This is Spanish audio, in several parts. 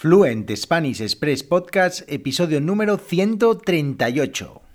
Fluent Spanish Express Podcast, episodio número 138.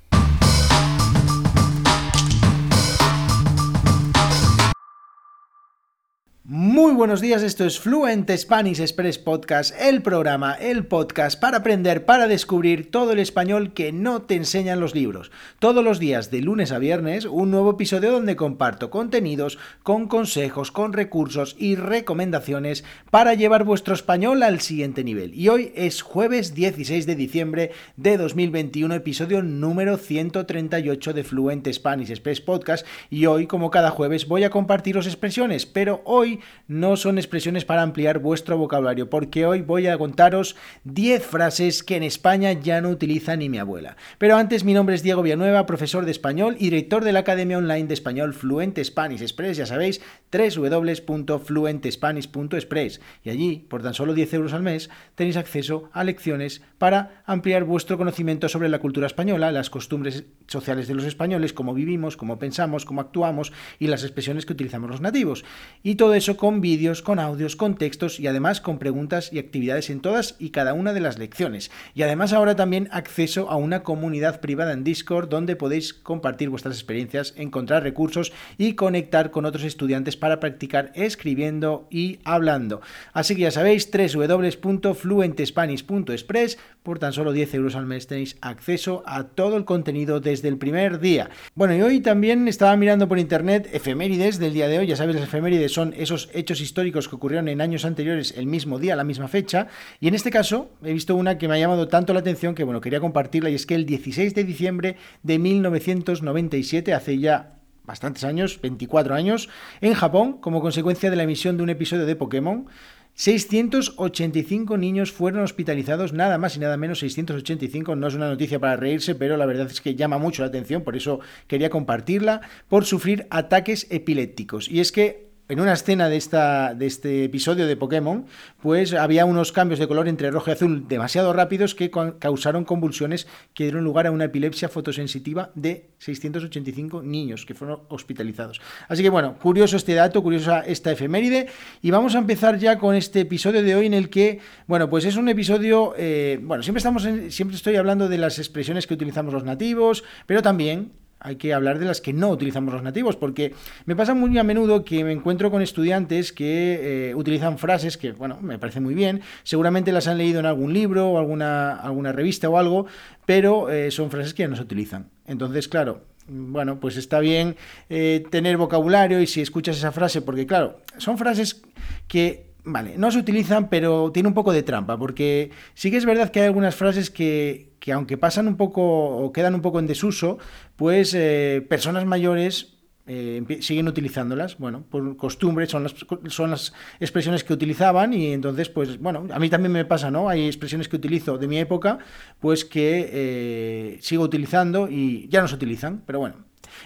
Muy buenos días, esto es Fluent Spanish Express Podcast, el programa, el podcast para aprender, para descubrir todo el español que no te enseñan los libros. Todos los días, de lunes a viernes, un nuevo episodio donde comparto contenidos con consejos, con recursos y recomendaciones para llevar vuestro español al siguiente nivel. Y hoy es jueves 16 de diciembre de 2021, episodio número 138 de Fluent Spanish Express Podcast. Y hoy, como cada jueves, voy a compartiros expresiones, pero hoy no son expresiones para ampliar vuestro vocabulario, porque hoy voy a contaros 10 frases que en España ya no utiliza ni mi abuela. Pero antes, mi nombre es Diego Villanueva, profesor de español y director de la Academia Online de Español Fluent Spanish Express, ya sabéis, www.fluentespanish.express. Y allí, por tan solo 10 euros al mes, tenéis acceso a lecciones para ampliar vuestro conocimiento sobre la cultura española, las costumbres sociales de los españoles, cómo vivimos, cómo pensamos, cómo actuamos y las expresiones que utilizamos los nativos. Y todo eso con vídeos, con audios, con textos y además con preguntas y actividades en todas y cada una de las lecciones. Y además ahora también acceso a una comunidad privada en Discord donde podéis compartir vuestras experiencias, encontrar recursos y conectar con otros estudiantes para practicar escribiendo y hablando. Así que ya sabéis, www.fluentespanish.express por tan solo 10 euros al mes tenéis acceso a todo el contenido desde el primer día. Bueno, y hoy también estaba mirando por internet efemérides del día de hoy. Ya sabéis, las efemérides son esos hechos históricos que ocurrieron en años anteriores el mismo día, la misma fecha. Y en este caso he visto una que me ha llamado tanto la atención que bueno, quería compartirla y es que el 16 de diciembre de 1997, hace ya bastantes años, 24 años, en Japón, como consecuencia de la emisión de un episodio de Pokémon, 685 niños fueron hospitalizados, nada más y nada menos 685, no es una noticia para reírse, pero la verdad es que llama mucho la atención, por eso quería compartirla, por sufrir ataques epilépticos. Y es que en una escena de, este episodio de Pokémon, pues había unos cambios de color entre rojo y azul demasiado rápidos que causaron convulsiones que dieron lugar a una epilepsia fotosensitiva de 685 niños que fueron hospitalizados. Así que bueno, curioso este dato, curiosa esta efeméride, y vamos a empezar ya con este episodio de hoy en el que, bueno, pues es un episodio, eh, bueno, siempre, estamos siempre estoy hablando de las expresiones que utilizamos los nativos, pero también hay que hablar de las que no utilizamos los nativos, porque me pasa muy a menudo que me encuentro con estudiantes que eh, utilizan frases que, bueno, me parece muy bien, seguramente las han leído en algún libro o alguna, alguna revista o algo, pero eh, son frases que ya no se utilizan. Entonces, claro, bueno, pues está bien eh, tener vocabulario y si escuchas esa frase, porque claro, son frases que Vale, no se utilizan, pero tiene un poco de trampa, porque sí que es verdad que hay algunas frases que, que aunque pasan un poco o quedan un poco en desuso, pues eh, personas mayores eh, siguen utilizándolas, bueno, por costumbre, son las, son las expresiones que utilizaban y entonces, pues bueno, a mí también me pasa, ¿no? Hay expresiones que utilizo de mi época, pues que eh, sigo utilizando y ya no se utilizan, pero bueno,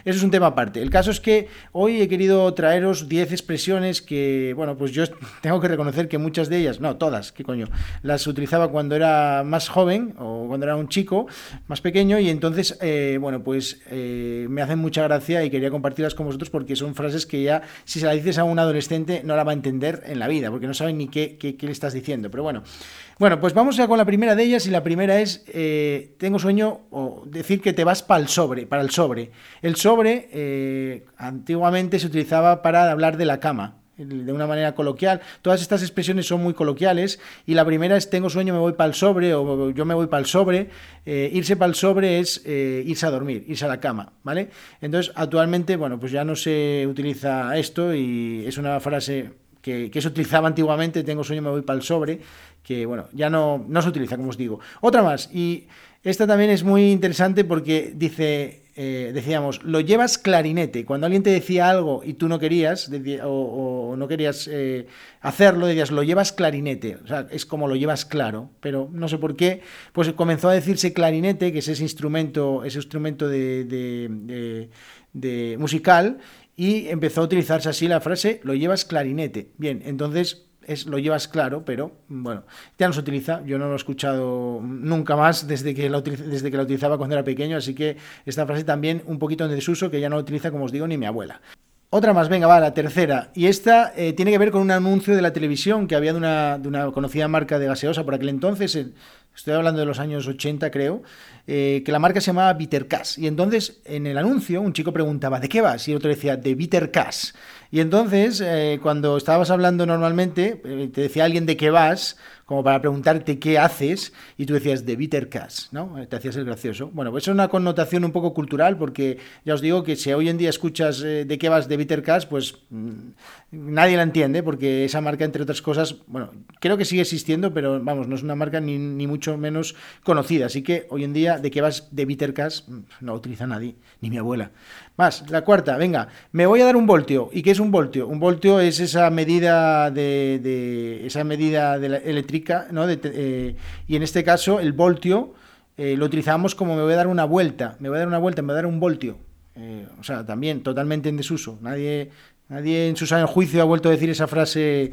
eso es un tema aparte. El caso es que hoy he querido traeros 10 expresiones que, bueno, pues yo tengo que reconocer que muchas de ellas, no, todas, qué coño, las utilizaba cuando era más joven o cuando era un chico más pequeño y entonces, eh, bueno, pues eh, me hacen mucha gracia y quería compartirlas con vosotros porque son frases que ya, si se las dices a un adolescente, no la va a entender en la vida porque no saben ni qué, qué, qué le estás diciendo. Pero bueno, bueno, pues vamos ya con la primera de ellas y la primera es, eh, tengo sueño, o decir que te vas para el sobre, para el sobre. El sobre eh, antiguamente se utilizaba para hablar de la cama, de una manera coloquial. Todas estas expresiones son muy coloquiales y la primera es tengo sueño, me voy para el sobre o yo me voy para el sobre. Eh, irse para el sobre es irse a dormir, irse a la cama, ¿vale? Entonces, actualmente, bueno, pues ya no se utiliza esto y es una frase que, se utilizaba antiguamente, tengo sueño, me voy para el sobre que bueno, ya no, no se utiliza, como os digo. Otra más, y esta también es muy interesante porque dice, eh, decíamos, lo llevas clarinete. Cuando alguien te decía algo y tú no querías, o, no querías eh, hacerlo, decías, lo llevas clarinete. O sea, es como lo llevas claro, pero no sé por qué, pues comenzó a decirse clarinete, que es ese instrumento, ese instrumento de musical, y empezó a utilizarse así la frase, lo llevas clarinete. Bien, entonces es, lo llevas claro, pero bueno, ya no se utiliza. Yo no lo he escuchado nunca más desde que, la, desde que la utilizaba cuando era pequeño, así que esta frase también un poquito en desuso, que ya no la utiliza, como os digo, ni mi abuela. Otra más, venga, va, la tercera. Y esta eh, tiene que ver con un anuncio de la televisión que había de una, de una conocida marca de gaseosa por aquel entonces, estoy hablando de los años 80 creo, eh, que la marca se llamaba Bittercast. Y entonces en el anuncio un chico preguntaba, ¿de qué vas? Y el otro decía, de Bittercast. Y entonces eh, cuando estabas hablando normalmente, te decía alguien de qué vas, como para preguntarte qué haces, y tú decías de bitter cash, ¿no? Te hacías el gracioso. Bueno, pues es una connotación un poco cultural, porque ya os digo que si hoy en día escuchas eh, de qué vas de bitter cash, pues mm, nadie la entiende, porque esa marca, entre otras cosas, bueno, creo que sigue existiendo, pero vamos, no es una marca ni, mucho menos conocida. Así que hoy en día, de qué vas de bitter cash, mm, no utiliza nadie, ni mi abuela. Más, la cuarta, venga, me voy a dar un voltio. ¿Y qué es un voltio? Un voltio es esa medida de, esa medida de la electricidad ¿no? Eh, y en este caso, el voltio eh, lo utilizamos como me voy a dar una vuelta, me voy a dar una vuelta, me voy a dar un voltio. Eh, o sea, también totalmente en desuso. Nadie, nadie en su sano juicio ha vuelto a decir esa frase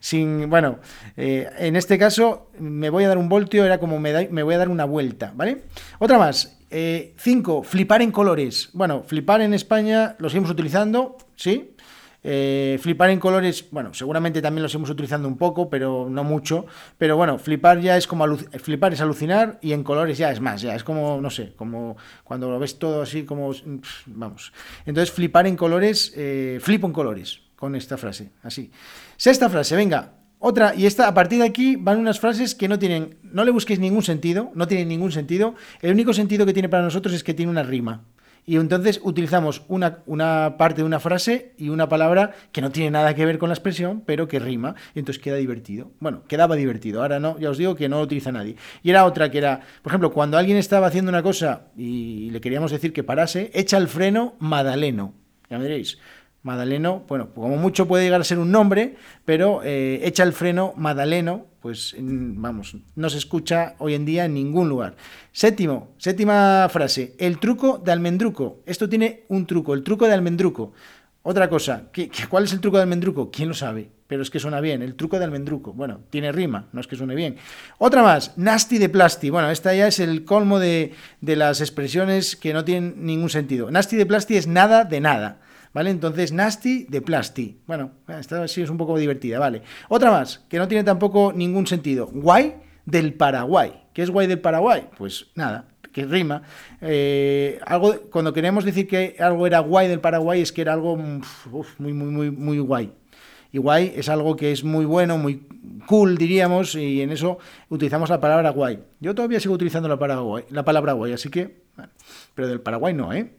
sin. Bueno, en este caso, me voy a dar un voltio, era como me, me voy a dar una vuelta, ¿vale? Otra más. cinco, flipar en colores. Bueno, flipar en España lo seguimos utilizando, ¿sí? Eh, flipar en colores, bueno, seguramente también los hemos utilizando un poco, pero no mucho. Pero bueno, flipar ya es como flipar es alucinar y en colores ya es más, ya es como, no sé, como cuando lo ves todo así como, vamos. Entonces, flipar en colores, eh, flipo en colores con esta frase, así. Sexta frase, venga, otra, y esta, a partir de aquí van unas frases que no tienen, no le busquéis ningún sentido, no tienen ningún sentido. El único sentido que tiene para nosotros es que tiene una rima. Y entonces utilizamos una, una, parte de una frase y una palabra que no tiene nada que ver con la expresión, pero que rima, y entonces queda divertido. Bueno, quedaba divertido, ahora no, ya os digo que no lo utiliza nadie. Y era otra que era, por ejemplo, cuando alguien estaba haciendo una cosa y le queríamos decir que parase, echa el freno Madaleno. Ya me Madaleno, bueno, como mucho puede llegar a ser un nombre, pero eh, echa el freno Madaleno, pues vamos, no se escucha hoy en día en ningún lugar. Séptimo, séptima frase, el truco de almendruco. Esto tiene un truco, el truco de almendruco. Otra cosa, ¿qué, cuál es el truco de almendruco? ¿Quién lo sabe? Pero es que suena bien, el truco de almendruco. Bueno, tiene rima, no es que suene bien. Otra más, nasty de plasti. Bueno, esta ya es el colmo de, de las expresiones que no tienen ningún sentido. Nasty de plasti es nada de nada. ¿Vale? Entonces, nasty de plasti. Bueno, esta sí es un poco divertida, ¿vale? Otra más, que no tiene tampoco ningún sentido. Guay del Paraguay. ¿Qué es guay del Paraguay? Pues nada, que rima. Eh, algo, cuando queremos decir que algo era guay del Paraguay es que era algo muy, muy, muy, muy guay. Y guay es algo que es muy bueno, muy cool, diríamos, y en eso utilizamos la palabra guay. Yo todavía sigo utilizando la palabra guay, la palabra guay así que, pero del Paraguay no, ¿eh?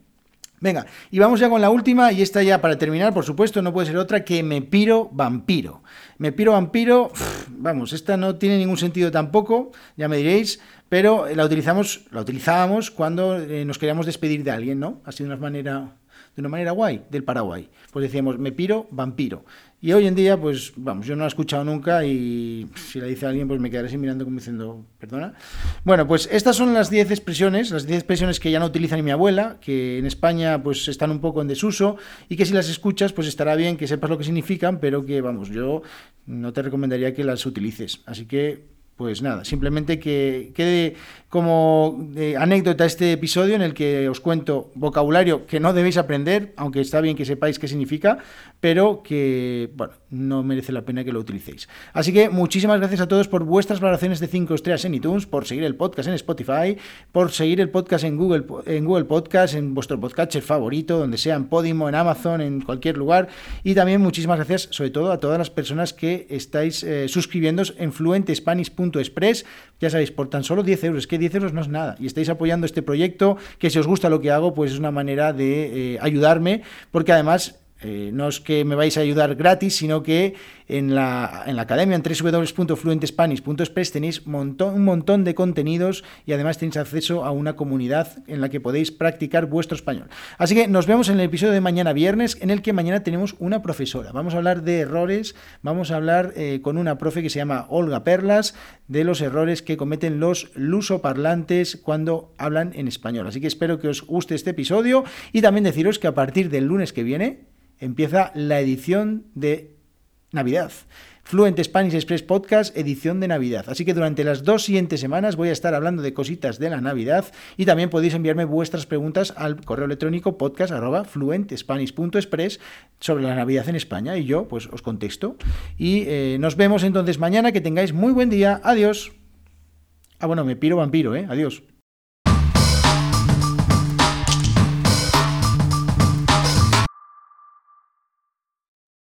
Venga, y vamos ya con la última, y esta ya para terminar, por supuesto, no puede ser otra que Me Piro Vampiro. Me Piro Vampiro, vamos, esta no tiene ningún sentido tampoco, ya me diréis, pero la utilizamos, la utilizábamos cuando eh, nos queríamos despedir de alguien, ¿no? Así de una manera de una manera guay del Paraguay. Pues decíamos, me piro, vampiro. Y hoy en día, pues vamos, yo no la he escuchado nunca y si la dice alguien, pues me quedaré así mirando como diciendo, perdona. Bueno, pues estas son las 10 expresiones, las 10 expresiones que ya no utiliza ni mi abuela, que en España pues están un poco en desuso y que si las escuchas, pues estará bien que sepas lo que significan, pero que vamos, yo no te recomendaría que las utilices. Así que pues nada, simplemente que quede como eh, anécdota este episodio en el que os cuento vocabulario que no debéis aprender, aunque está bien que sepáis qué significa, pero que, bueno, no merece la pena que lo utilicéis. Así que muchísimas gracias a todos por vuestras valoraciones de 5 estrellas en iTunes, por seguir el podcast en Spotify, por seguir el podcast en Google, en Google Podcast, en vuestro podcatcher favorito, donde sea, en Podimo, en Amazon, en cualquier lugar. Y también muchísimas gracias, sobre todo, a todas las personas que estáis eh, en fluentespanish.express. Ya sabéis, por tan solo 10 euros, que 10 euros no es nada. Y estáis apoyando este proyecto, que si os gusta lo que hago, pues es una manera de eh, ayudarme, porque además eh, no es que me vais a ayudar gratis, sino que en la, en la academia, en www.fluentespanish.es, tenéis un montón de contenidos y además tenéis acceso a una comunidad en la que podéis practicar vuestro español. Así que nos vemos en el episodio de mañana viernes, en el que mañana tenemos una profesora. Vamos a hablar de errores, vamos a hablar eh, con una profe que se llama Olga Perlas, de los errores que cometen los lusoparlantes cuando hablan en español. Así que espero que os guste este episodio y también deciros que a partir del lunes que viene, empieza la edición de Navidad. Fluent Spanish Express Podcast, edición de Navidad. Así que durante las dos siguientes semanas voy a estar hablando de cositas de la Navidad y también podéis enviarme vuestras preguntas al correo electrónico podcast.fluentspanish.express sobre la Navidad en España y yo pues os contesto. Y eh, nos vemos entonces mañana, que tengáis muy buen día. Adiós. Ah, bueno, me piro vampiro, ¿eh? Adiós.